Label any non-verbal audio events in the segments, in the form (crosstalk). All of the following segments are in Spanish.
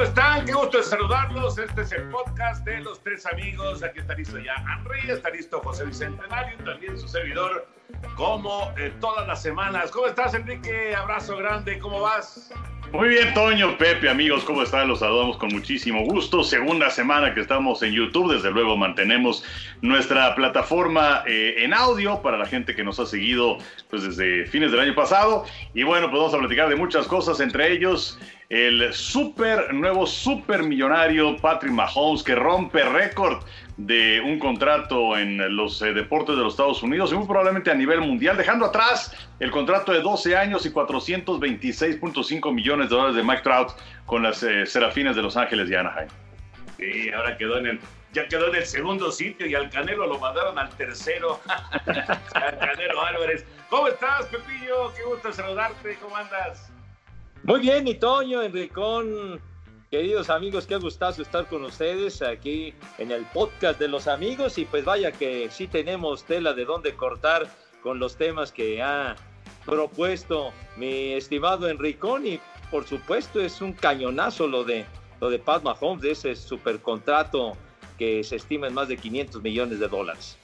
¿Cómo están? Qué gusto saludarlos. Este es el podcast de los tres amigos. Aquí está listo ya Henry, está listo José Bicentenario, también su servidor, como eh, todas las semanas. ¿Cómo estás, Enrique? Abrazo grande, ¿cómo vas? Muy bien, Toño, Pepe, amigos, ¿cómo están? Los saludamos con muchísimo gusto. Segunda semana que estamos en YouTube, desde luego mantenemos nuestra plataforma eh, en audio para la gente que nos ha seguido pues, desde fines del año pasado. Y bueno, pues vamos a platicar de muchas cosas, entre ellos el super nuevo super millonario Patrick Mahomes que rompe récord de un contrato en los eh, deportes de los Estados Unidos y muy probablemente a nivel mundial, dejando atrás el contrato de 12 años y 426.5 millones de dólares de Mike Trout con las eh, Serafines de Los Ángeles y Anaheim. Sí, ahora quedó en ya quedó en el segundo sitio y al Canelo lo mandaron al tercero. (laughs) al Canelo Álvarez. ¿Cómo estás, Pepillo? Qué gusto saludarte. ¿Cómo andas? Muy bien, y Toño, Enricón, queridos amigos, qué gustazo estar con ustedes aquí en el podcast de los amigos. Y pues vaya que sí tenemos tela de dónde cortar con los temas que ha propuesto mi estimado Enricón. Y por supuesto es un cañonazo lo de lo de Pat Mahomes, de ese supercontrato que se estima en más de 500 millones de dólares.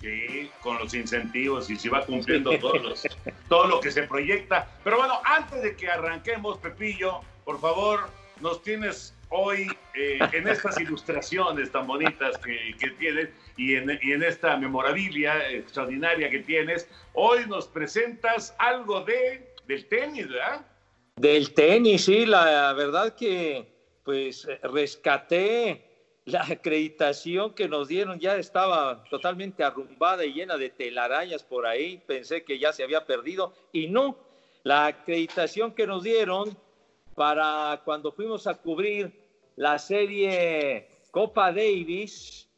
Sí, con los incentivos y si va cumpliendo todos los, todo lo que se proyecta. Pero bueno, antes de que arranquemos, Pepillo, por favor, nos tienes hoy eh, en estas (laughs) ilustraciones tan bonitas que, que tienes y en, y en, esta memorabilia extraordinaria que tienes, hoy nos presentas algo de, del tenis, ¿verdad? Del tenis, sí, la verdad que pues rescaté la acreditación que nos dieron ya estaba totalmente arrumbada y llena de telarañas por ahí. Pensé que ya se había perdido y no. La acreditación que nos dieron para cuando fuimos a cubrir la serie Copa Davis,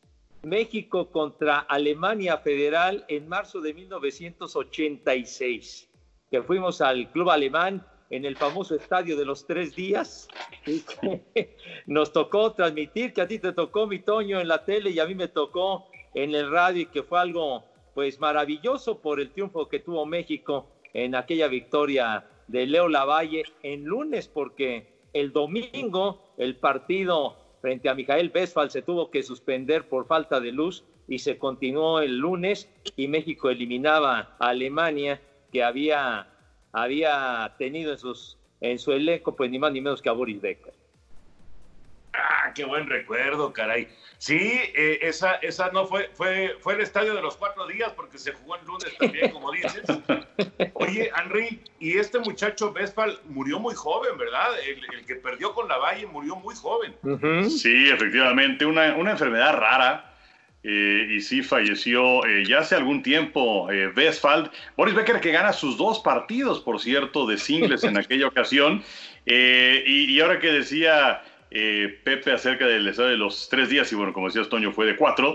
México contra Alemania Federal en marzo de 1986, que fuimos al club alemán en el famoso estadio de los tres días. (laughs) Nos tocó transmitir, que a ti te tocó mi Toño en la tele y a mí me tocó en el radio y que fue algo pues maravilloso por el triunfo que tuvo México en aquella victoria de Leo Lavalle en lunes, porque el domingo el partido frente a Mijael Besfal se tuvo que suspender por falta de luz y se continuó el lunes y México eliminaba a Alemania que había había tenido en, sus, en su elenco, pues ni más ni menos que a Boris Becker. Ah, qué buen recuerdo, caray. Sí, eh, esa, esa no fue, fue, fue el estadio de los cuatro días porque se jugó el lunes también, como dices. Oye, Henry, y este muchacho Vespal murió muy joven, ¿verdad? El, que perdió con la Valle murió muy joven. Sí, efectivamente, una, una enfermedad rara eh, y sí falleció eh, ya hace algún tiempo eh, Westphal. Boris Becker que gana sus dos partidos, por cierto, de singles en (laughs) aquella ocasión. Y, ahora que decía Pepe acerca del estado de los tres días, y bueno, como decía Toño, fue de cuatro.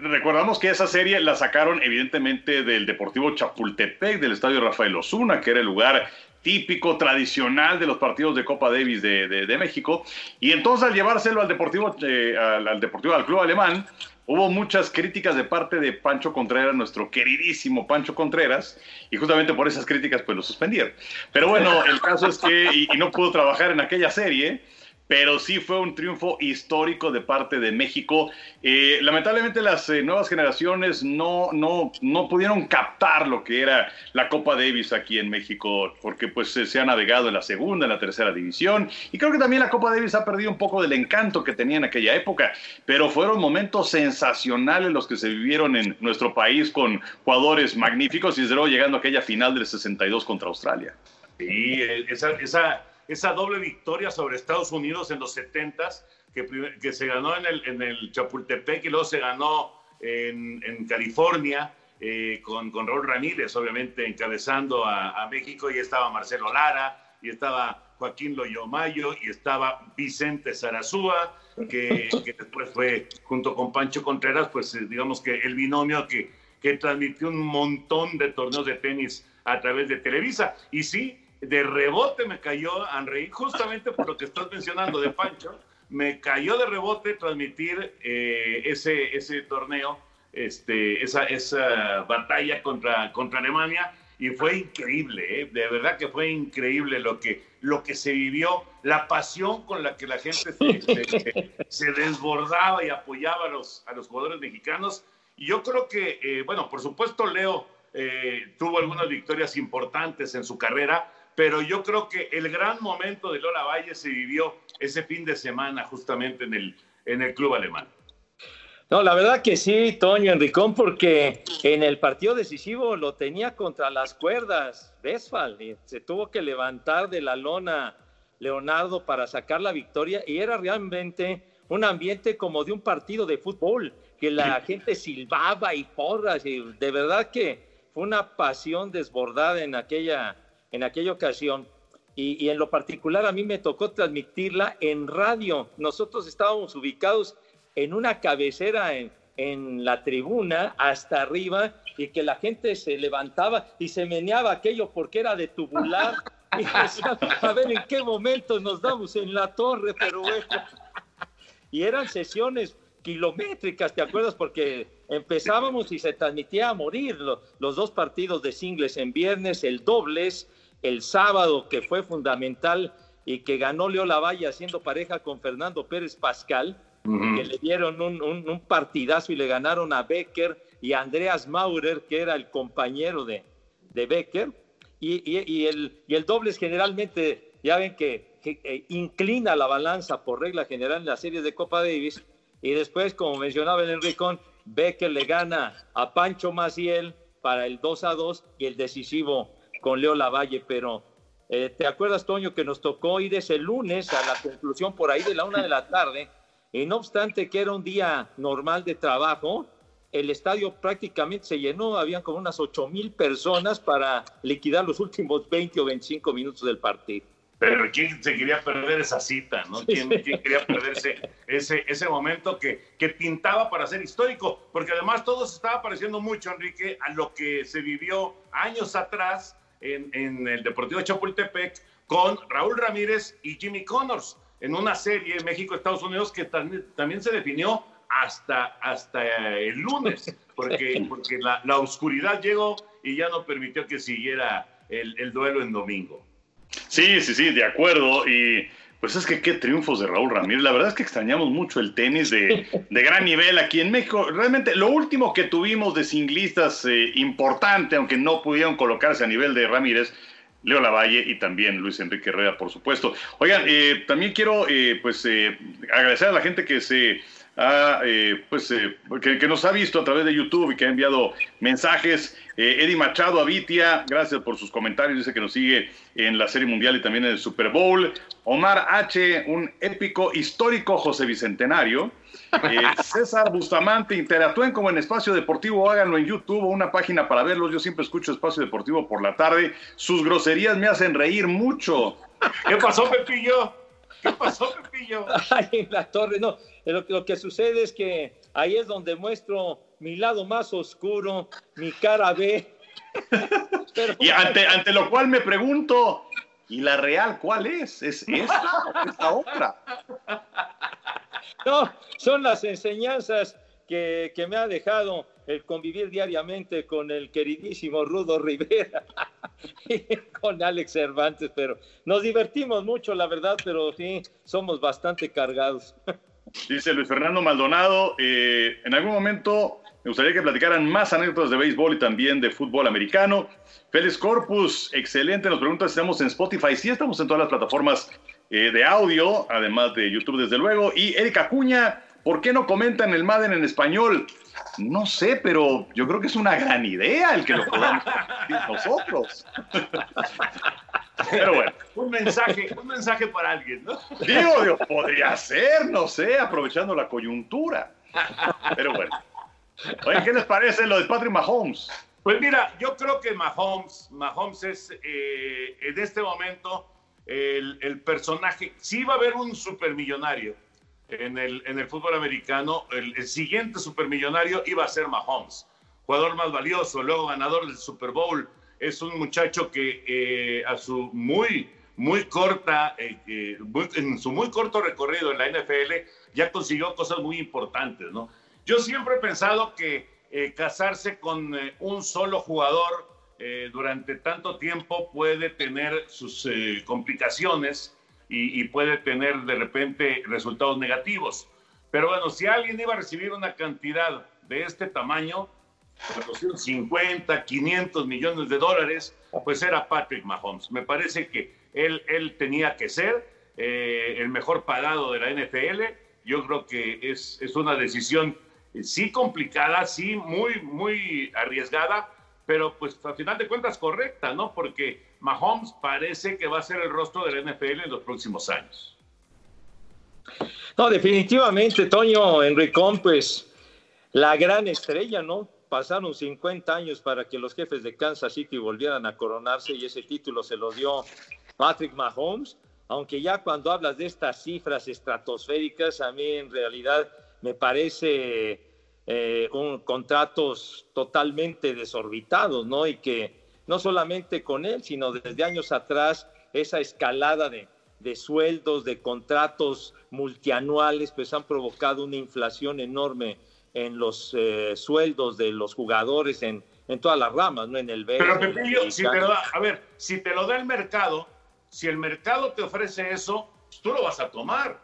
recordamos que esa serie la sacaron evidentemente del Deportivo Chapultepec, del Estadio Rafael Osuna, que era el lugar típico, tradicional de los partidos de Copa Davis de, México. Y entonces al llevárselo al Deportivo, eh, al, Deportivo, al club alemán, hubo muchas críticas de parte de Pancho Contreras, nuestro queridísimo Pancho Contreras, y justamente por esas críticas pues lo suspendieron. Pero bueno, el caso es que, y no pudo trabajar en aquella serie, pero sí fue un triunfo histórico de parte de México. Eh, lamentablemente las eh, nuevas generaciones no, no, no pudieron captar lo que era la Copa Davis aquí en México, porque pues se ha navegado en la segunda, en la tercera división, y creo que también la Copa Davis ha perdido un poco del encanto que tenía en aquella época, pero fueron momentos sensacionales los que se vivieron en nuestro país con jugadores magníficos y desde luego llegando a aquella final del 62 contra Australia. Sí, esa, esa esa doble victoria sobre Estados Unidos en los 70 que, que se ganó en el, en el Chapultepec y luego se ganó en, en California eh, con, con Raúl Ramírez, obviamente encabezando a, México, y estaba Marcelo Lara, y estaba Joaquín Loyomayo, y estaba Vicente Zarazúa, que, que, después fue, junto con Pancho Contreras, pues eh, digamos que el binomio que, que transmitió un montón de torneos de tenis a través de Televisa. Y sí, de rebote me cayó, Henry, justamente por lo que estás mencionando de Pancho, me cayó de rebote transmitir eh, ese, ese torneo, este, esa, esa batalla contra, contra Alemania, y fue increíble, ¿eh? de verdad que fue increíble lo que, lo que se vivió, la pasión con la que la gente se, desbordaba y apoyaba a los, a los jugadores mexicanos. Y yo creo que, eh, bueno, por supuesto, Leo tuvo algunas victorias importantes en su carrera, pero yo creo que el gran momento de Lola Valle se vivió ese fin de semana justamente en el, en el club alemán. No, la verdad que sí, Toño Enricón, porque en el partido decisivo lo tenía contra las cuerdas, y se tuvo que levantar de la lona Leonardo para sacar la victoria y era realmente un ambiente como de un partido de fútbol, que la gente silbaba y porras, y de verdad que fue una pasión desbordada en aquella, en aquella ocasión. Y, en lo particular a mí me tocó transmitirla en radio. Nosotros estábamos ubicados en una cabecera en, en la tribuna hasta arriba y que la gente se levantaba y se meneaba aquello porque era de tubular. (laughs) Y a ver en qué momento nos damos en la torre, pero bueno. Y eran sesiones kilométricas, ¿te acuerdas? Porque empezábamos y se transmitía a morir los dos partidos de singles en viernes, el dobles el sábado, que fue fundamental y que ganó Leo Lavalle haciendo pareja con Fernando Pérez Pascal, que le dieron un, partidazo y le ganaron a Becker y a Andreas Maurer, que era el compañero de, de Becker. Y, el, y el dobles generalmente, ya ven que, eh, inclina la balanza por regla general en las series de Copa Davis. Y después, como mencionaba el Enricón, Becker le gana a Pancho Maciel para el 2 a 2 y el decisivo con Leo Lavalle, pero eh, ¿te acuerdas, Toño, que nos tocó ir ese lunes a la conclusión por ahí de la una de la tarde? Y no obstante que era un día normal de trabajo, el estadio prácticamente se llenó, habían como unas ocho mil personas para liquidar los últimos 20 o 25 minutos del partido. Pero ¿quién se quería perder esa cita? ¿no? ¿Quién, quería perderse ese, ese momento que, que pintaba para ser histórico? Porque además todo se estaba pareciendo mucho, Enrique, a lo que se vivió años atrás en, el Deportivo de Chapultepec con Raúl Ramírez y Jimmy Connors en una serie México-Estados Unidos que también se definió hasta, hasta el lunes, porque, (laughs) porque la, la, oscuridad llegó y ya no permitió que siguiera el, el duelo en domingo. Sí, sí, sí, de acuerdo. Y pues es que qué triunfos de Raúl Ramírez. La verdad es que extrañamos mucho el tenis de, gran nivel aquí en México. Realmente lo último que tuvimos de singlistas eh, importante, aunque no pudieron colocarse a nivel de Ramírez, Leo Lavalle y también Luis Enrique Herrera, por supuesto. Oigan, eh, también quiero eh, pues agradecer a la gente que se eh, pues, eh, que, nos ha visto a través de YouTube y que ha enviado mensajes. Eh, Eddie Machado Avitia, gracias por sus comentarios. Dice que nos sigue en la Serie Mundial y también en el Super Bowl. Omar H., un épico histórico José Bicentenario. (laughs) César Bustamante, interactúen como en Espacio Deportivo, háganlo en YouTube o una página para verlos. Yo siempre escucho Espacio Deportivo por la tarde. Sus groserías me hacen reír mucho. ¿Qué pasó, Pepillo? ¿Qué pasó, Pepillo? (laughs) Ay, en la torre, no. Lo, que sucede es que ahí es donde muestro mi lado más oscuro, mi cara B. (laughs) y ante, ante lo cual me pregunto, ¿y la real cuál es? ¿Es esta o esta otra? No, son las enseñanzas que, que me ha dejado el convivir diariamente con el queridísimo Rudo Rivera (laughs) con Alex Cervantes, pero nos divertimos mucho, la verdad, pero sí, somos bastante cargados. (laughs) Dice Luis Fernando Maldonado, eh, en algún momento me gustaría que platicaran más anécdotas de béisbol y también de fútbol americano. Félix Corpus, excelente, nos pregunta si estamos en Spotify. Sí, estamos en todas las plataformas eh, de audio, además de YouTube, desde luego. Y Erika Cuña, ¿por qué no comentan el Madden en español? No sé, pero yo creo que es una gran idea el que lo podamos (laughs) nosotros. Pero bueno. Un mensaje, un mensaje para alguien, ¿no? Digo, Dios, podría ser, no sé, aprovechando la coyuntura. Pero bueno. Oye, ¿qué les parece lo de Patrick Mahomes? Pues mira, yo creo que Mahomes, Mahomes es eh, en este momento el, el, personaje. Sí va a haber un supermillonario en el, en el fútbol americano. El, siguiente supermillonario iba a ser Mahomes, jugador más valioso, luego ganador del Super Bowl es un muchacho que eh, a su muy, muy corta, eh, eh, en su muy corto recorrido en la NFL ya consiguió cosas muy importantes, ¿no? Yo siempre he pensado que casarse con un solo jugador durante tanto tiempo puede tener sus complicaciones y, puede tener de repente resultados negativos. Pero bueno, si alguien iba a recibir una cantidad de este tamaño, 450, 500 millones de dólares, pues era Patrick Mahomes. Me parece que él, él tenía que ser eh, el mejor pagado de la NFL. Yo creo que es, es una decisión eh, sí complicada, sí muy, muy arriesgada, pero pues a final de cuentas correcta, ¿no? Porque Mahomes parece que va a ser el rostro de la NFL en los próximos años. No, definitivamente, Toño Enricón, pues la gran estrella, ¿no? pasaron 50 años para que los jefes de Kansas City volvieran a coronarse y ese título se lo dio Patrick Mahomes, aunque ya cuando hablas de estas cifras estratosféricas, a mí en realidad me parece eh, un, contratos totalmente desorbitados, ¿no? Y que no solamente con él, sino desde años atrás, esa escalada de, de sueldos, de contratos multianuales, pues han provocado una inflación enorme en los eh, sueldos de los jugadores en, en, todas las ramas, ¿no? En el Pero Pepillo, si te lo da, a ver, si te lo da el mercado, si el mercado te ofrece eso, pues tú lo vas a tomar.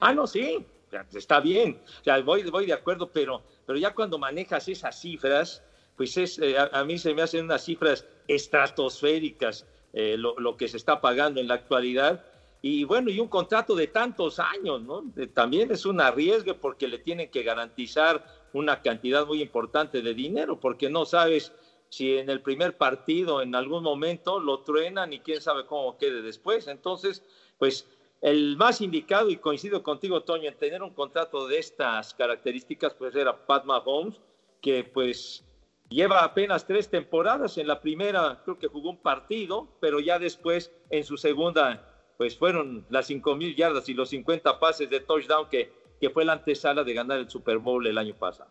Ah, no, sí, está bien, ya voy, voy de acuerdo, pero, pero ya cuando manejas esas cifras, pues es, eh, a, mí se me hacen unas cifras estratosféricas eh, lo, lo, que se está pagando en la actualidad y bueno, y un contrato de tantos años, ¿no? también es un arriesgue porque le tienen que garantizar una cantidad muy importante de dinero, porque no sabes si en el primer partido en algún momento lo truenan y quién sabe cómo quede después. Entonces, pues el más indicado, y coincido contigo, Toño, en tener un contrato de estas características, pues era Pat Mahomes, que pues lleva apenas tres temporadas. En la primera creo que jugó un partido, pero ya después en su segunda pues fueron las mil yardas y los 50 pases de touchdown que, que fue la antesala de ganar el Super Bowl el año pasado.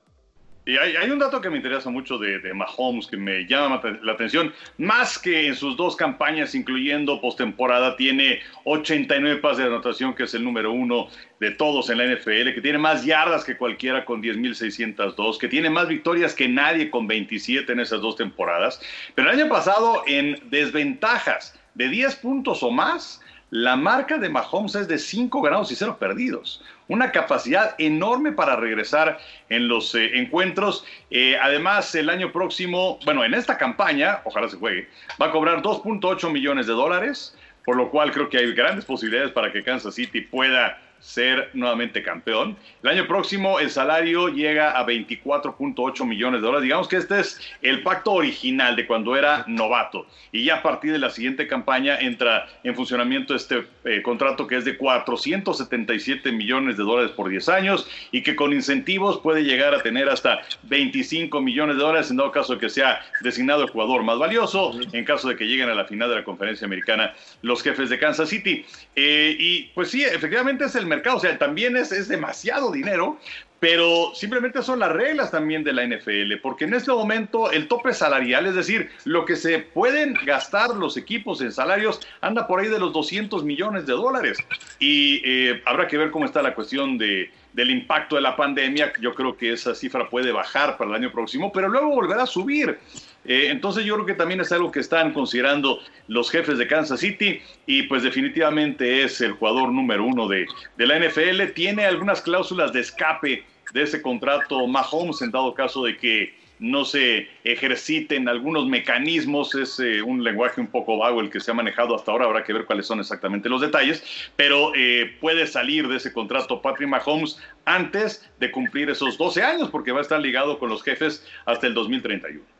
Y hay, un dato que me interesa mucho de, de, Mahomes, que me llama la atención, más que en sus dos campañas, incluyendo postemporada, tiene 89 pases de anotación, que es el número uno de todos en la NFL, que tiene más yardas que cualquiera con 10.602, que tiene más victorias que nadie con 27 en esas dos temporadas. Pero el año pasado, en desventajas de 10 puntos o más, la marca de Mahomes es de 5 ganados y 0 perdidos. Una capacidad enorme para regresar en los eh, encuentros. Eh, además, el año próximo, bueno, en esta campaña, ojalá se juegue, va a cobrar 2.8 millones de dólares, por lo cual creo que hay grandes posibilidades para que Kansas City pueda ser nuevamente campeón. El año próximo el salario llega a 24.8 millones de dólares. Digamos que este es el pacto original de cuando era novato. Y ya a partir de la siguiente campaña entra en funcionamiento este eh, contrato que es de 477 millones de dólares por 10 años y que con incentivos puede llegar a tener hasta 25 millones de dólares en dado caso de que sea designado el jugador más valioso, en caso de que lleguen a la final de la conferencia americana los jefes de Kansas City. Eh, y pues sí, efectivamente es el mercado, o sea, también es, es demasiado dinero, pero simplemente son las reglas también de la NFL, porque en este momento el tope salarial, es decir, lo que se pueden gastar los equipos en salarios, anda por ahí de los 200 millones de dólares. Y eh, habrá que ver cómo está la cuestión de, del impacto de la pandemia. Yo creo que esa cifra puede bajar para el año próximo, pero luego volverá a subir. Eh, entonces yo creo que también es algo que están considerando los jefes de Kansas City y pues definitivamente es el jugador número uno de, la NFL. Tiene algunas cláusulas de escape de ese contrato Mahomes en dado caso de que no se ejerciten algunos mecanismos, es eh, un lenguaje un poco vago el que se ha manejado hasta ahora, habrá que ver cuáles son exactamente los detalles, pero eh, puede salir de ese contrato Patrick Mahomes antes de cumplir esos 12 años, porque va a estar ligado con los jefes hasta el 2031.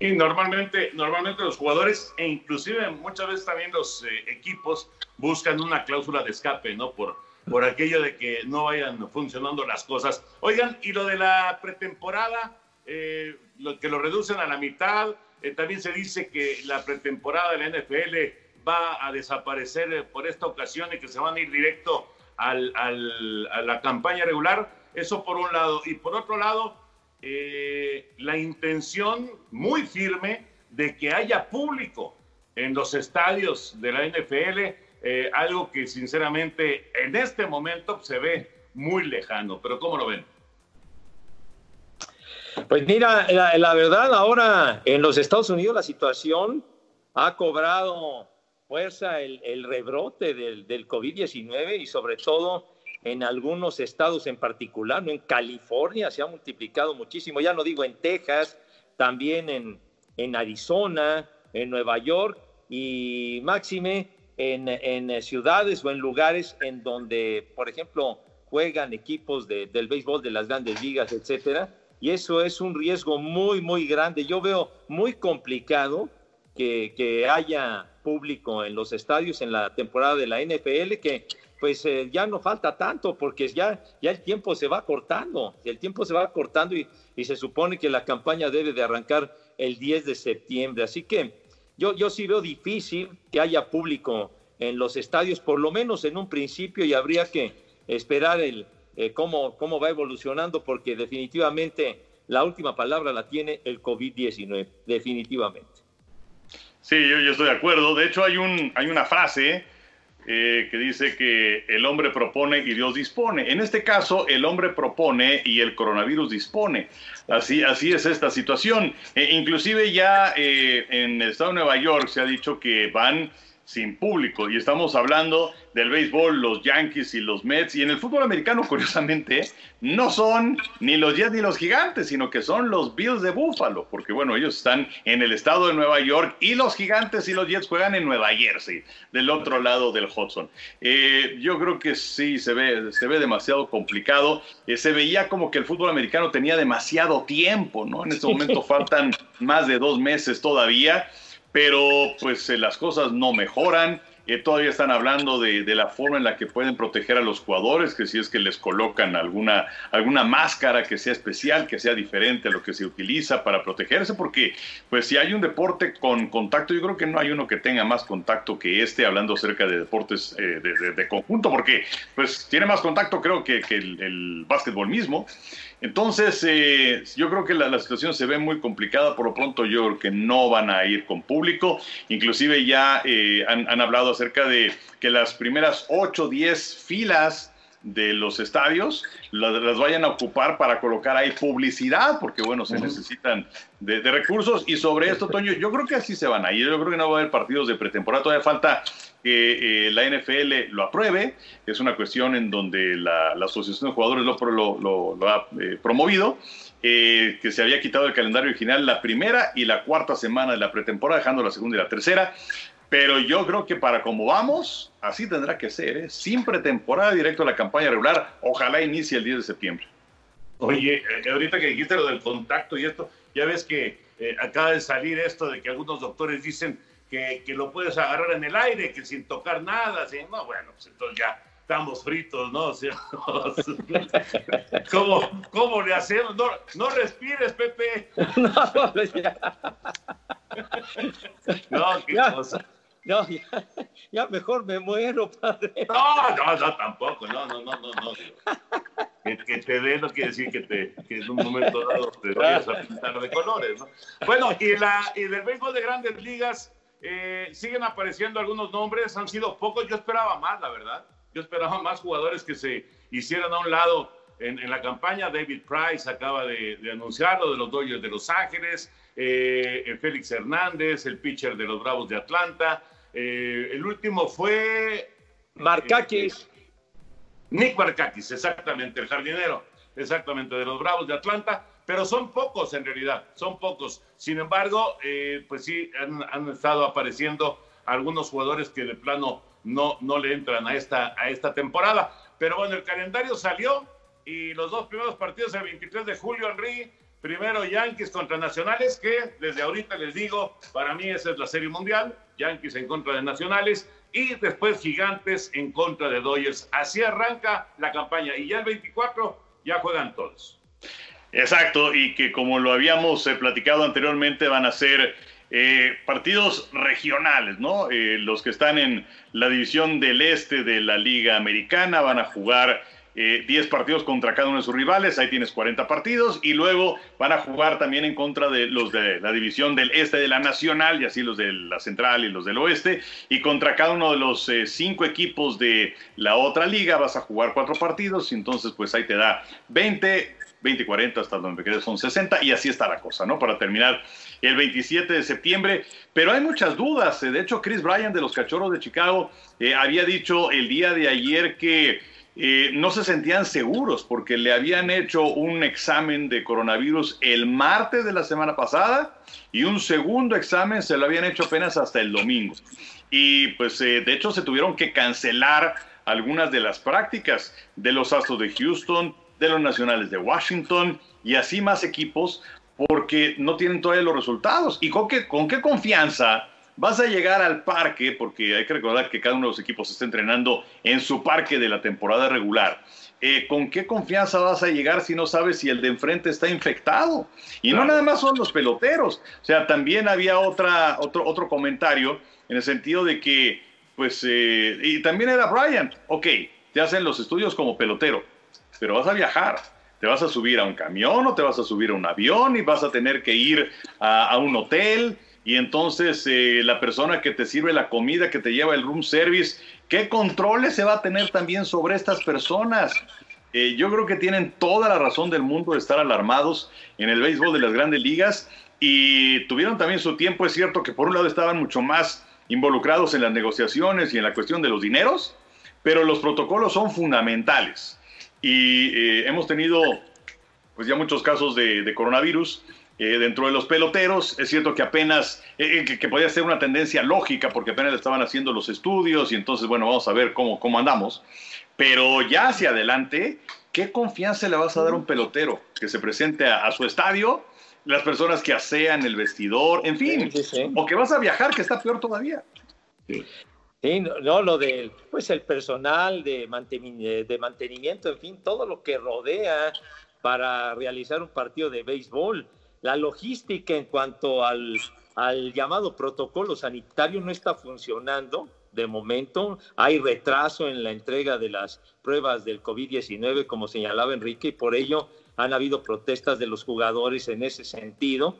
Y normalmente, normalmente los jugadores e inclusive muchas veces también los eh, equipos buscan una cláusula de escape, ¿no? Por, por aquello de que no vayan funcionando las cosas. Oigan, y lo de la pretemporada, eh, lo, que lo reducen a la mitad, eh, también se dice que la pretemporada de la NFL va a desaparecer por esta ocasión y que se van a ir directo al, al, a la campaña regular. Eso por un lado. Y por otro lado, la intención muy firme de que haya público en los estadios de la NFL eh, algo que sinceramente en este momento se ve muy lejano, pero ¿cómo lo ven? Pues mira, la, verdad ahora en los Estados Unidos la situación ha cobrado fuerza el, rebrote del COVID-19 y sobre todo en algunos estados en particular, ¿no? en California se ha multiplicado muchísimo, ya no digo en Texas, también en, en Arizona, en Nueva York y máxime en, eh, ciudades o en lugares en donde, por ejemplo, juegan equipos del béisbol de las grandes ligas, etcétera, y eso es un riesgo muy, muy grande. Yo veo muy complicado que, haya público en los estadios en la temporada de la NFL, que pues eh, ya no falta tanto, porque ya, ya el tiempo se va cortando, el tiempo se va cortando y, se supone que la campaña debe de arrancar el 10 de septiembre. Así que yo, yo sí veo difícil que haya público en los estadios, por lo menos en un principio, y habría que esperar el, eh, cómo, cómo va evolucionando, porque definitivamente la última palabra la tiene el COVID-19, definitivamente. Sí, yo, yo, estoy de acuerdo. De hecho, hay, un, hay una frase eh, que dice que el hombre propone y Dios dispone. En este caso, el hombre propone y el coronavirus dispone. Así, así es esta situación. Eh, inclusive ya eh, en el estado de Nueva York se ha dicho que van sin público. Y estamos hablando del béisbol, los Yankees y los Mets. Y en el fútbol americano, (laughs) curiosamente, no son ni los Jets ni los Gigantes, sino que son los Bills de Buffalo. Porque, bueno, ellos están en el estado de Nueva York y los Gigantes y los Jets juegan en Nueva Jersey, del otro lado del Hudson. Eh, yo creo que sí, se ve, se ve demasiado complicado. Eh, se veía como que el fútbol americano tenía demasiado tiempo, ¿no? En este momento faltan más de dos meses todavía pero pues eh, las cosas no mejoran. Eh, todavía están hablando de, la forma en la que pueden proteger a los jugadores, que si es que les colocan alguna, alguna máscara que sea especial, que sea diferente a lo que se utiliza para protegerse, porque pues si hay un deporte con contacto, yo creo que no hay uno que tenga más contacto que este, hablando acerca de deportes eh, de, conjunto, porque pues tiene más contacto creo que, el, el básquetbol mismo. Entonces, eh, yo creo que la, situación se ve muy complicada. Por lo pronto, yo creo que no van a ir con público. Inclusive ya eh, han, hablado acerca de que las primeras 8 o 10 filas de los estadios las, vayan a ocupar para colocar ahí publicidad, porque bueno, se necesitan de, recursos. Y sobre esto, Toño, yo creo que así se van a ir. Yo creo que no va a haber partidos de pretemporada. Todavía falta que eh, la NFL lo apruebe. Es una cuestión en donde la, Asociación de Jugadores lo, lo, ha eh, promovido. Eh, que se había quitado el calendario original la primera y la cuarta semana de la pretemporada, dejando la segunda y la tercera. Pero yo creo que para como vamos, así tendrá que ser, ¿eh? sin pretemporada directo a la campaña regular, ojalá inicie el 10 de septiembre. Oye, eh, ahorita que dijiste lo del contacto y esto, ya ves que eh, acaba de salir esto de que algunos doctores dicen que, que, lo puedes agarrar en el aire, que sin tocar nada, así, no, bueno, pues entonces ya estamos fritos, ¿no? (laughs) O sea, ¿cómo, ¿cómo, le hacemos? No, no respires, Pepe. (laughs) no, pues ya. (laughs) no, qué cosa. No, (laughs) ya, ya, mejor me muero, padre. No, no, no, tampoco, no, no, no, no, no. Que, que te dé no quiere decir que, te, que en un momento dado te vayas a pintar de colores, ¿no? Bueno, y, la, y del béisbol de grandes ligas, eh, siguen apareciendo algunos nombres, han sido pocos, yo esperaba más, la verdad. Yo esperaba más jugadores que se hicieran a un lado en, en la campaña. David Price acaba de, de, anunciarlo de los Dodgers de Los Ángeles, eh, Félix Hernández, el pitcher de los Bravos de Atlanta. Eh, el último fue... Markakis. Nick Markakis, exactamente, el jardinero, exactamente, de los Bravos de Atlanta pero son pocos en realidad, son pocos. Sin embargo, eh, pues sí, han, han, estado apareciendo algunos jugadores que de plano no, no le entran a esta, a esta temporada. Pero bueno, el calendario salió y los dos primeros partidos el 23 de julio, Henry, primero Yankees contra Nacionales, que desde ahorita les digo, para mí esa es la serie mundial, Yankees en contra de Nacionales, y después Gigantes en contra de Dodgers. Así arranca la campaña y ya el 24 ya juegan todos. Exacto, y que como lo habíamos eh, platicado anteriormente, van a ser eh, partidos regionales, ¿no? Eh, los que están en la división del este de la Liga Americana van a jugar 10 partidos contra cada uno de sus rivales, ahí tienes 40 partidos, y luego van a jugar también en contra de los de la división del este de la Nacional, y así los de la Central y los del Oeste, y contra cada uno de los cinco equipos de la otra liga vas a jugar cuatro partidos, y entonces pues ahí te da 20 20, 40 hasta donde quede son 60 y así está la cosa, ¿no? Para terminar el 27 de septiembre. Pero hay muchas dudas. De hecho, Chris Bryan de los Cachorros de Chicago eh, había dicho el día de ayer que eh, no se sentían seguros porque le habían hecho un examen de coronavirus el martes de la semana pasada y un segundo examen se lo habían hecho apenas hasta el domingo. Y pues eh, de hecho se tuvieron que cancelar algunas de las prácticas de los Astros de Houston, de los Nacionales de Washington y así más equipos porque no tienen todavía los resultados. ¿Y con con qué confianza vas a llegar al parque? Porque hay que recordar que cada uno de los equipos está entrenando en su parque de la temporada regular. Eh, ¿Con qué confianza vas a llegar si no sabes si el de enfrente está infectado? Y no nada más son los peloteros. O sea, también había otra, otro, otro comentario en el sentido de que, pues, eh, y también era Brian, ok, te hacen los estudios como pelotero, pero vas a viajar. Te vas a subir a un camión o te vas a subir a un avión y vas a tener que ir a, a un hotel y entonces eh, la persona que te sirve la comida, que te lleva el room service, ¿qué controles se va a tener también sobre estas personas? Eh, yo creo que tienen toda la razón del mundo de estar alarmados en el béisbol de las grandes ligas y tuvieron también su tiempo, es cierto que por un lado estaban mucho más involucrados en las negociaciones y en la cuestión de los dineros, pero los protocolos son fundamentales y eh, hemos tenido pues ya muchos casos de, coronavirus eh, dentro de los peloteros. Es cierto que apenas, eh, que, que, podía ser una tendencia lógica porque apenas estaban haciendo los estudios y entonces, bueno, vamos a ver cómo, cómo andamos. Pero ya hacia adelante, ¿qué confianza le vas a dar a un pelotero que se presente a, a su estadio? Las personas que asean el vestidor, en fin, sí, sí. o que vas a viajar, que está peor todavía. Sí. No, lo del, pues el personal de, de mantenimiento, en fin, todo lo que rodea para realizar un partido de béisbol. La logística en cuanto al, al llamado protocolo sanitario no está funcionando de momento. Hay retraso en la entrega de las pruebas del COVID-19, como señalaba Enrique, y por ello han habido protestas de los jugadores en ese sentido.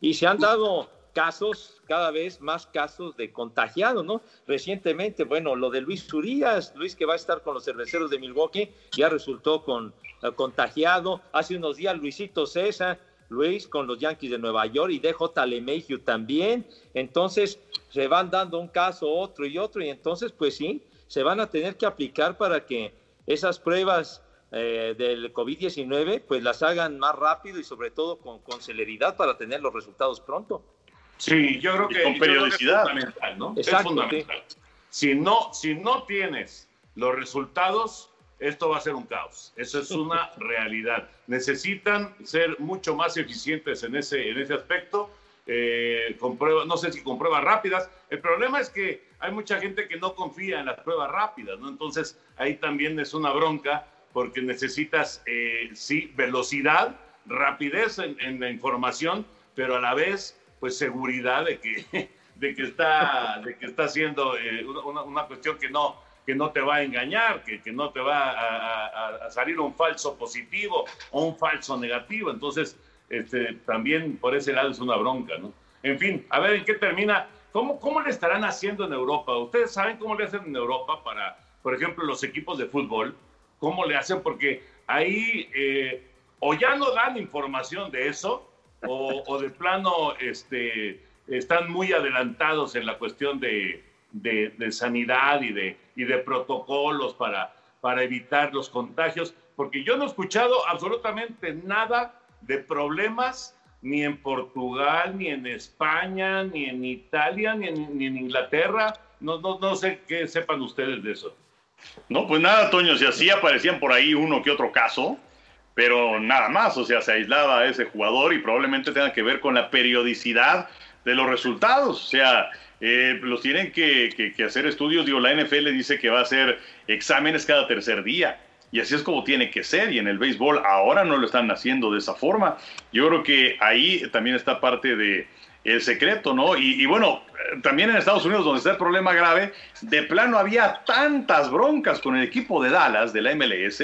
Y se han dado casos, cada vez más casos de contagiados, ¿no? Recientemente, bueno, lo de Luis Urias, Luis que va a estar con los cerveceros de Milwaukee, ya resultó con uh, contagiado. Hace unos días Luisito César, Luis con los Yankees de Nueva York y DJ LeMahieu también. Entonces, se van dando un caso, otro y otro, y entonces, pues sí, se van a tener que aplicar para que esas pruebas eh, del COVID-19, pues las hagan más rápido y sobre todo con, con celeridad para tener los resultados pronto. Sí, yo creo que con periodicidad. es fundamental, ¿no? es fundamental. Si no, si no tienes los resultados, esto va a ser un caos. Eso es una (laughs) realidad. Necesitan ser mucho más eficientes en ese, en ese aspecto. Eh, con pruebas, no sé si con pruebas rápidas. El problema es que hay mucha gente que no confía en las pruebas rápidas, ¿no? Entonces ahí también es una bronca porque necesitas, eh, sí, velocidad, rapidez en, la información, pero a la vez, pues seguridad de que, (laughs) de que, está, de que está haciendo eh, una, una cuestión que no, que no te va a engañar, que, que no te va a, salir un falso positivo o un falso negativo. Entonces, este, también por ese lado es una bronca, ¿no? En fin, a ver en qué termina. ¿Cómo, ¿Cómo le estarán haciendo en Europa? ¿Ustedes saben cómo le hacen en Europa para, por ejemplo, los equipos de fútbol? ¿Cómo le hacen? Porque ahí eh, o ya no dan información de eso, o, o de plano este, están muy adelantados en la cuestión de, de, sanidad y de, y de protocolos para, para evitar los contagios, porque yo no he escuchado absolutamente nada de problemas ni en Portugal, ni en España, ni en Italia, ni en, Inglaterra. No, no, no sé qué sepan ustedes de eso. No, pues nada, Toño, si así aparecían por ahí uno que otro caso, pero nada más, o sea, se aislaba ese jugador y probablemente tenga que ver con la periodicidad de los resultados, o sea, eh, los tienen que, hacer estudios. Digo, la NFL dice que va a hacer exámenes cada tercer día. Y así es como tiene que ser. Y en el béisbol ahora no lo están haciendo de esa forma. Yo creo que ahí también está parte de el secreto, ¿no? Y, bueno, también en Estados Unidos, donde está el problema grave, de plano había tantas broncas con el equipo de Dallas, de la MLS,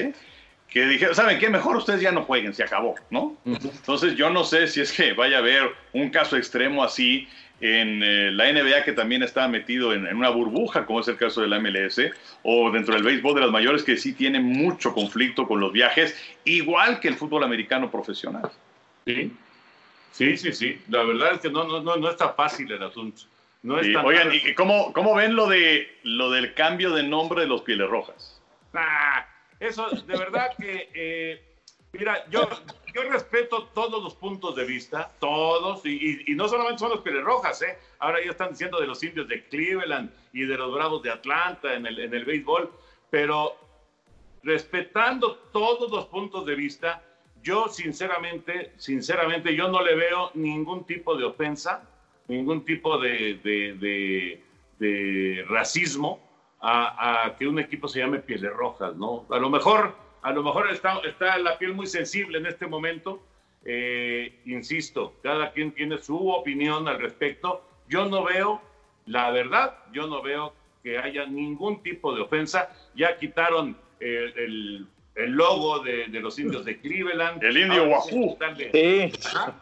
que dijeron, ¿saben qué? Mejor ustedes ya no jueguen, se acabó, ¿no? Entonces yo no sé si es que vaya a haber un caso extremo así en eh, la NBA que también está metido en, una burbuja, como es el caso de la MLS, o dentro del béisbol de las mayores que sí tiene mucho conflicto con los viajes, igual que el fútbol americano profesional. Sí, sí, sí, sí. La verdad es que no, no, no, está fácil el asunto. No Oigan, ¿y cómo, cómo, ven lo, de, lo del cambio de nombre de los Pieles Rojas? Ah, eso, de verdad que... Eh, Mira, yo, yo respeto todos los puntos de vista, todos, y, no solamente son los Rojas, ¿eh? ahora ya están diciendo de los indios de Cleveland y de los Bravos de Atlanta en el, en el béisbol, pero respetando todos los puntos de vista, yo sinceramente, sinceramente, yo no le veo ningún tipo de ofensa, ningún tipo de, de, de, racismo a, a, que un equipo se llame Pieles Rojas, ¿no? A lo mejor a lo mejor está, está la piel muy sensible en este momento. Eh, insisto, cada quien tiene su opinión al respecto. Yo no veo, la verdad, yo no veo que haya ningún tipo de ofensa. Ya quitaron el, el, logo de, de, los indios de Cleveland. El indio Wahoo.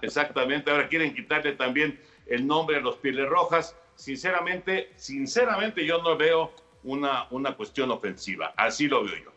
exactamente, ahora quieren quitarle también el nombre a los Pieles Rojas. Sinceramente, sinceramente yo no veo una, una cuestión ofensiva. Así lo veo yo.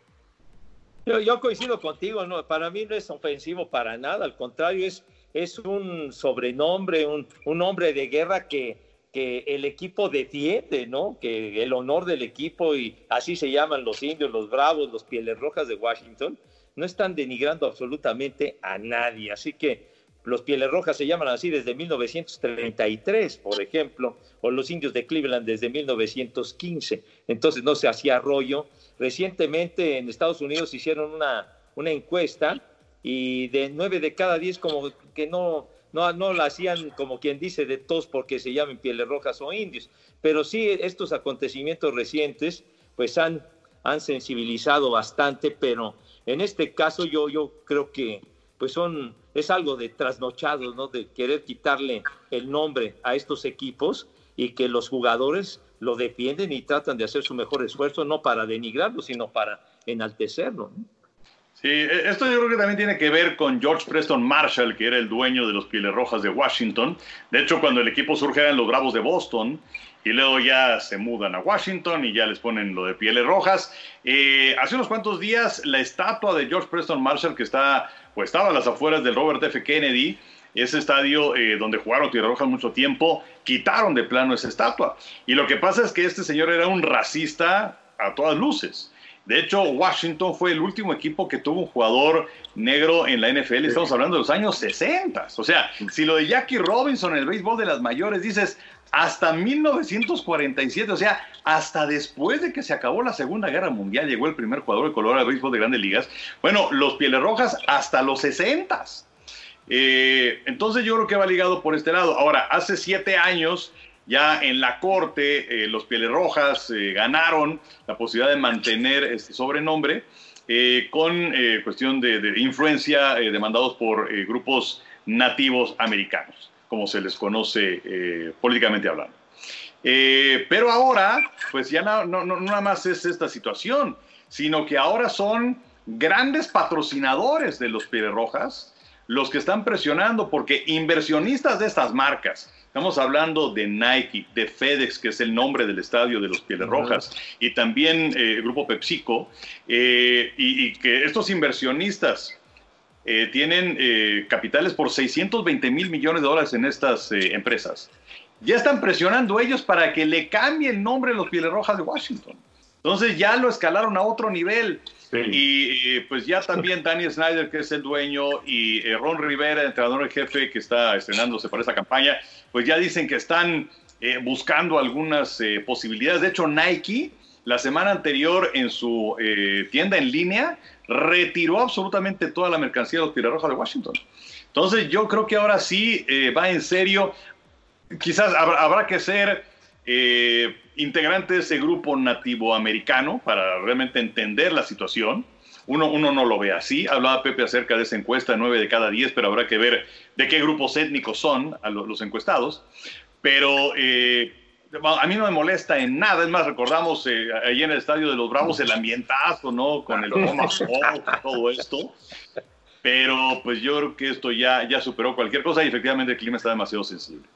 Yo, coincido contigo, no, para mí no es ofensivo para nada, al contrario, es, es un sobrenombre, un, un nombre de guerra que, que el equipo defiende, ¿no? Que el honor del equipo, y así se llaman los indios, los bravos, los pieles rojas de Washington, no están denigrando absolutamente a nadie. Así que los pieles rojas se llaman así desde 1933, por ejemplo, o los indios de Cleveland desde 1915. Entonces no se hacía rollo Recientemente en Estados Unidos hicieron una, una encuesta y de nueve de cada diez como que no, no, no la hacían como quien dice de todos porque se llamen pieles rojas o indios, pero sí estos acontecimientos recientes pues han, han sensibilizado bastante, pero en este caso yo, yo creo que pues son, es algo de trasnochados, ¿no? De querer quitarle el nombre a estos equipos y que los jugadores lo defienden y tratan de hacer su mejor esfuerzo, no para denigrarlo, sino para enaltecerlo. Sí, e, esto yo creo que también tiene que ver con George Preston Marshall, que era el dueño de los Pieles Rojas de Washington. De hecho, cuando el equipo surge eran los Bravos de Boston y luego ya se mudan a Washington y ya les ponen lo de Pieles Rojas. Eh, hace unos cuantos días la estatua de George Preston Marshall, que está, pues estaba a las afueras del Robert F. Kennedy, ese estadio eh, donde jugaron Tierra Roja mucho tiempo, quitaron de plano esa estatua. Y lo que pasa es que este señor era un racista a todas luces. De hecho, Washington fue el último equipo que tuvo un jugador negro en la NFL. Estamos hablando de los años 60. O sea, si lo de Jackie Robinson en el béisbol de las mayores dices hasta 1947, o sea, hasta después de que se acabó la Segunda Guerra Mundial llegó el primer jugador de color al béisbol de grandes ligas. Bueno, los Pieles Rojas hasta los 60. Eh, entonces yo creo que va ligado por este lado. Ahora, hace siete años ya en la corte, eh, los Pieles Rojas eh, ganaron la posibilidad de mantener este sobrenombre con cuestión de, influencia demandados por grupos nativos americanos, como se les conoce políticamente hablando. pero ahora, pues ya no, no, no nada más es esta situación, sino que ahora son grandes patrocinadores de los Pieles Rojas los que están presionando, porque inversionistas de estas marcas, Estamos hablando de Nike, de FedEx, que es el nombre del estadio de los Pieles Rojas, y también eh, el grupo PepsiCo, eh, y, que estos inversionistas eh, tienen capitales por 620 mil millones de dólares en estas empresas. Ya están presionando ellos para que le cambie el nombre de los Pieles Rojas de Washington. Entonces ya lo escalaron a otro nivel. Y pues ya también Danny Snyder, que es el dueño, y eh, Ron Rivera, entrenador en jefe, que está estrenándose para esa campaña, pues ya dicen que están eh, buscando algunas eh, posibilidades. De hecho, Nike, la semana anterior en su tienda en línea, retiró absolutamente toda la mercancía de los Pira de Washington. Entonces yo creo que ahora sí va en serio. Quizás habrá que ser integrante de ese grupo nativo americano para realmente entender la situación. Uno, uno no lo ve así. Hablaba Pepe acerca de esa encuesta, 9 de cada 10, pero habrá que ver de qué grupos étnicos son los, encuestados. Pero eh, a mí no me molesta en nada. Es más, recordamos eh, ahí en el estadio de los Bravos el ambientazo, ¿no? Con el Roma (laughs) y todo esto. Pero pues yo creo que esto ya, ya superó cualquier cosa y efectivamente el clima está demasiado sensible.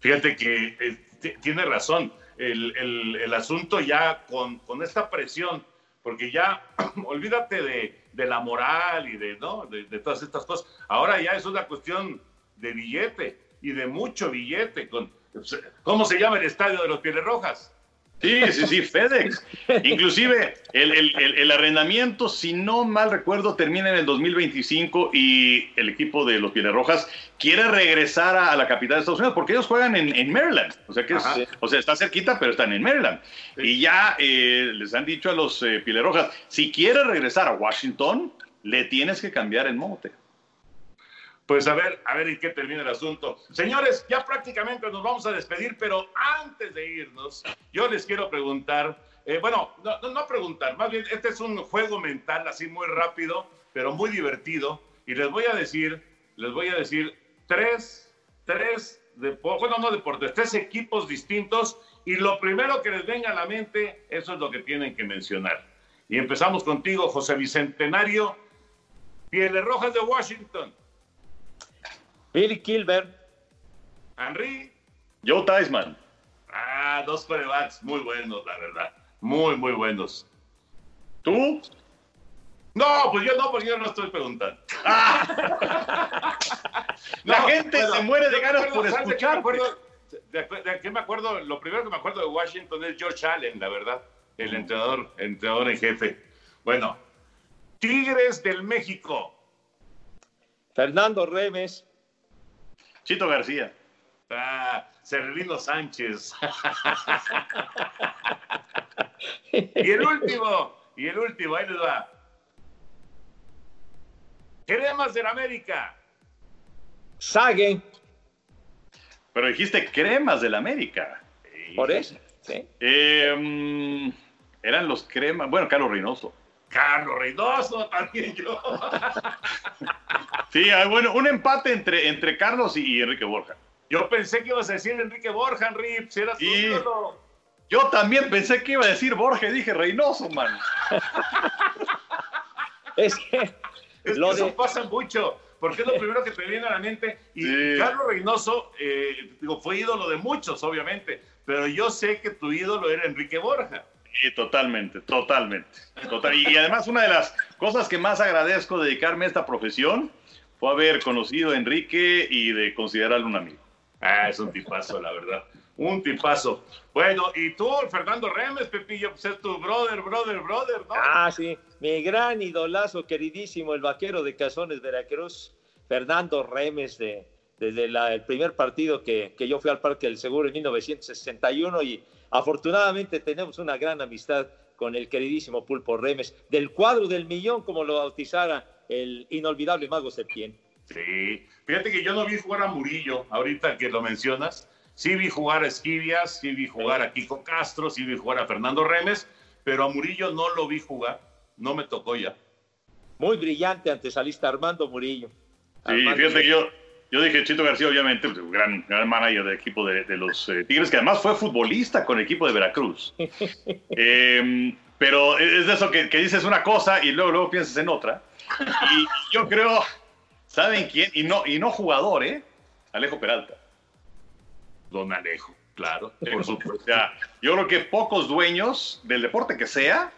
Fíjate que eh, tiene razón. El, asunto ya con, esta presión, porque ya (clears throat) olvídate de, la moral y de, ¿no? de, todas estas cosas. Ahora ya es una cuestión de billete y de mucho billete. Con, ¿Cómo se llama el estadio de los Pieles Rojas? Sí, sí, sí, FedEx. (laughs) Inclusive el, arrendamiento, si no mal recuerdo, termina en el 2025 y el equipo de los Pieles Rojas quiere regresar a, la capital de Estados Unidos porque ellos juegan en, Maryland. O sea, que o sea, está cerquita, pero están en Maryland. Y ya eh, les han dicho a los eh, Pieles Rojas, si quieres regresar a Washington, le tienes que cambiar el mote. Pues a ver, a ver en qué termina el asunto. Señores, ya prácticamente nos vamos a despedir, pero antes de irnos, yo les quiero preguntar, eh, bueno, no, no, preguntar, más bien, este es un juego mental así muy rápido, pero muy divertido, y les voy a decir, les voy a decir tres, tres, bueno, no deportes, tres equipos distintos, y lo primero que les venga a la mente, eso es lo que tienen que mencionar. Y empezamos contigo, José Bicentenario, Pieles Rojas de Washington. Billy Kilber. Henry. Joe Theismann. Ah, dos corebacks muy buenos, la verdad. Muy, muy buenos. ¿Tú? No, pues yo no, porque yo no estoy preguntando. (laughs) la gente se muere de ganas por escuchar. De, qué me acuerdo? Lo primero que me acuerdo de Washington es George Allen, la verdad. El entrenador, entrenador en jefe. Bueno, Tigres del México. Fernando Remes. Chito García. Ah, Serlino Sánchez. (laughs) y el último, y el último, ahí les va. Cremas del América. Sague. Pero dijiste cremas del América. Por eso, sí. Em, eran los cremas. Bueno, Carlos Reynoso. Carlos Reynoso, (laughs) también yo. sí, bueno, un empate entre, entre Carlos y, Enrique Borja. Yo pensé que ibas a decir Enrique Borja, Enrique, si era y... Yo también pensé que iba a decir Borja y dije Reynoso, man. (laughs) es que, lo eso pasa mucho, porque es lo (laughs) primero que te viene a la mente. Y Carlos Reynoso, eh, digo, fue ídolo de muchos, obviamente, pero yo sé que tu ídolo era Enrique Borja. Sí, totalmente, totalmente. Y, además una de las cosas que más agradezco de dedicarme a esta profesión fue haber conocido a Enrique y de considerarlo un amigo. Ah, es un tipazo, la verdad. Un tipazo. Bueno, y tú, Fernando Remes, Pepillo, pues es tu brother, brother, brother, ¿no? Ah, sí, mi gran idolazo, queridísimo, el vaquero de Cazones, Veracruz, Fernando Remes, de, desde el primer partido que, que, yo fui al Parque del Seguro en 1961 y afortunadamente tenemos una gran amistad con el queridísimo Pulpo Remes, del cuadro del millón, como lo bautizara el inolvidable Mago Septién. Sí, fíjate que yo no vi jugar a Murillo, ahorita que lo mencionas, Sí vi jugar a Esquivias, sí vi jugar a Kiko Castro, sí vi jugar a Fernando Remes, pero a Murillo no lo vi jugar, no me tocó ya. Muy brillante ante salista Armando Murillo. Sí, fíjate que yo, yo dije Chito García, obviamente, pues, gran, gran manager del equipo de, los eh, Tigres, que además fue futbolista con el equipo de Veracruz. (laughs) Em, pero es de eso que, que, dices una cosa y luego, luego piensas en otra. Y yo creo, ¿saben quién? Y no, y no jugador, ¿eh? Alejo Peralta don Alejo, claro, por supuesto. yo creo que pocos dueños del deporte que sea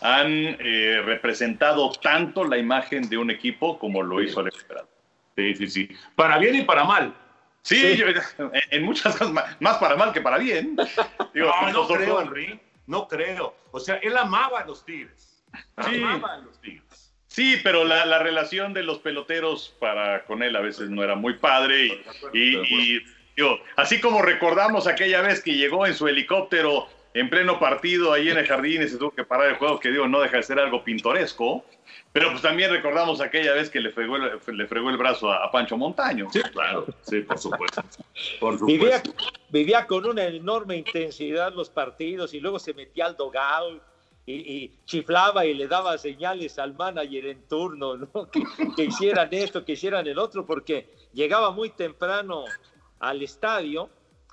han eh, representado tanto la imagen de un equipo como lo hizo Alejo Peralta. Sí, sí, sí. Para bien y para mal. Sí, (laughs) en muchas cosas, más para mal que para bien. (laughs) no, no creo, Henry. No creo. O sea, él amaba a los Tigres. Sí. Amaba a los Tigres. Sí, pero la, la, relación de los peloteros para con él a veces no era muy padre y así como recordamos aquella vez que llegó en su helicóptero en pleno partido ahí en el jardín y se tuvo que parar el juego, que digo, no deja de ser algo pintoresco, pero pues también recordamos aquella vez que le fregó el, le fregó el brazo a, Pancho Montaño. Sí, claro, sí, por supuesto. Vivía, vivía, con una enorme intensidad los partidos y luego se metía al dogout y, chiflaba y le daba señales al manager en turno, ¿no? (laughs) que, que hicieran esto, que hicieran el otro, porque llegaba muy temprano al estadio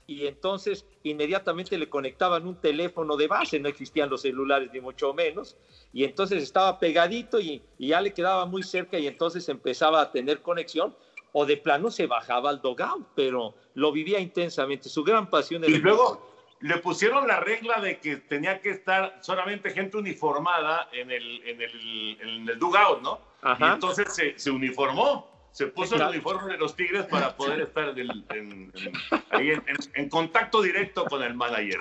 y entonces inmediatamente le conectaban un teléfono de base, no existían los celulares ni mucho menos, y entonces estaba pegadito y, ya le quedaba muy cerca y entonces empezaba a tener conexión o de plano se bajaba al dogout, pero lo vivía intensamente, su gran pasión era... Y luego le pusieron la regla de que tenía que estar solamente gente uniformada en el, en el, en el dugout, ¿no? Y entonces se, se uniformó se puso el uniforme de los Tigres para poder estar en, ahí en, contacto directo con el manager.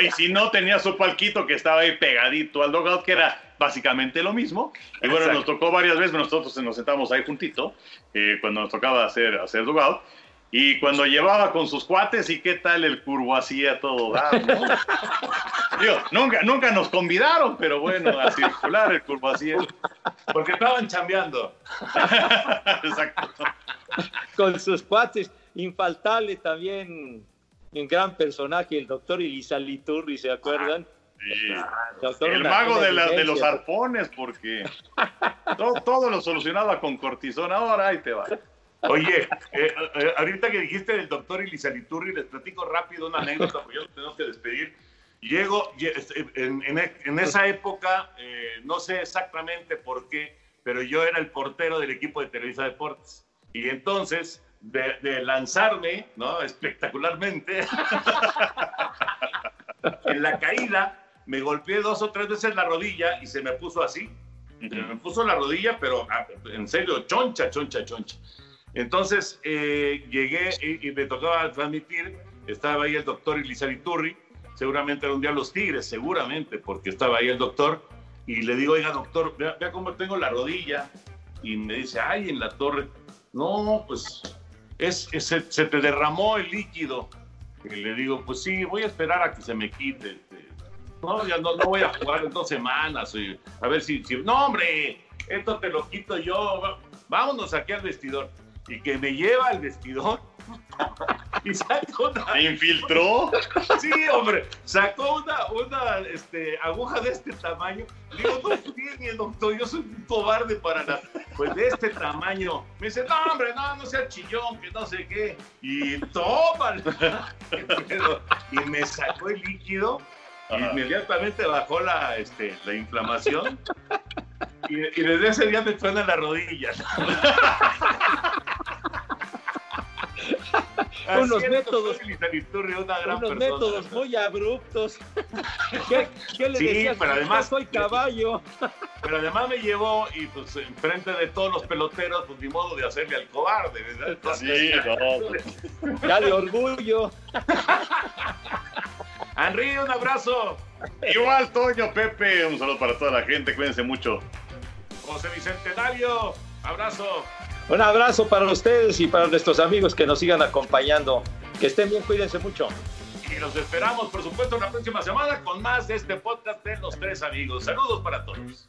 y si no, tenía su palquito que estaba ahí pegadito al dogout, que era básicamente lo mismo. Y bueno, nos tocó varias veces, nosotros nos sentamos ahí juntito, eh, cuando nos tocaba hacer, hacer dogout. Y cuando llevaba con sus cuates, ¿y qué tal el curvo hacía todo (laughs) nunca, nunca nos convidaron, pero bueno, a circular el curvo hacía. Porque estaban chambeando. (laughs) Exacto. Con sus cuates, infaltable también un gran personaje, el doctor Liturri, ¿se acuerdan? el mago de, de, los arpones, porque todo, todo, lo solucionaba con cortisona, ahora ahí te va. Oye, eh, eh, ahorita que dijiste del doctor Ilizaliturri, les platico rápido una anécdota, porque ya nos tenemos que despedir. Llego, este, en, esa época, eh, no sé exactamente por qué, pero yo era el portero del equipo de Televisa Deportes. Y entonces, de, lanzarme, ¿no? Espectacularmente, (laughs) en la caída, me golpeé dos o tres veces la rodilla y se me puso así. me puso la rodilla, pero ah, en serio, choncha, choncha, choncha. Entonces eh, llegué y, me tocaba transmitir, estaba ahí el doctor Iturri, seguramente era un día los Tigres, seguramente, porque estaba ahí el doctor, y le digo, oiga doctor, vea, cómo tengo la rodilla, y me dice, ay, en la torre, no, pues es, se, te derramó el líquido. Y le digo, pues sí, voy a esperar a que se me quite. No, ya no, no voy a jugar en dos semanas. a ver si, si, No, hombre, esto te lo quito yo. Vámonos aquí al vestidor y que me lleva al vestidor (laughs) y sacó una... infiltró? Sí, hombre, sacó una, una este, aguja de este tamaño. Digo, no tiene, doctor, yo soy un cobarde para la... Pues de este tamaño. Me dice, no, hombre, no, no sea chillón, que no sé qué. Y toma. (laughs) y me sacó el líquido. Inmediatamente bajó la, este, la inflamación. Y, y, desde ese día me truena la rodilla. unos métodos, una gran unos métodos muy abruptos. ¿Qué, qué le Sí, decías? pero además- Yo soy caballo. Pero además me llevó y pues enfrente de todos los peloteros, pues ni modo de hacerle al cobarde, ¿verdad? Entonces, Sí, no. Ya de orgullo. Henry, un abrazo. Igual, Toño, Pepe, un saludo para toda la gente, cuídense mucho. José Bicentenario, abrazo. Un abrazo para ustedes y para nuestros amigos que nos sigan acompañando. Que estén bien, cuídense mucho. Y los esperamos, por supuesto, la próxima semana con más de este podcast de Los Tres Amigos. Saludos para todos.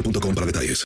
boostmobile.com para detalles.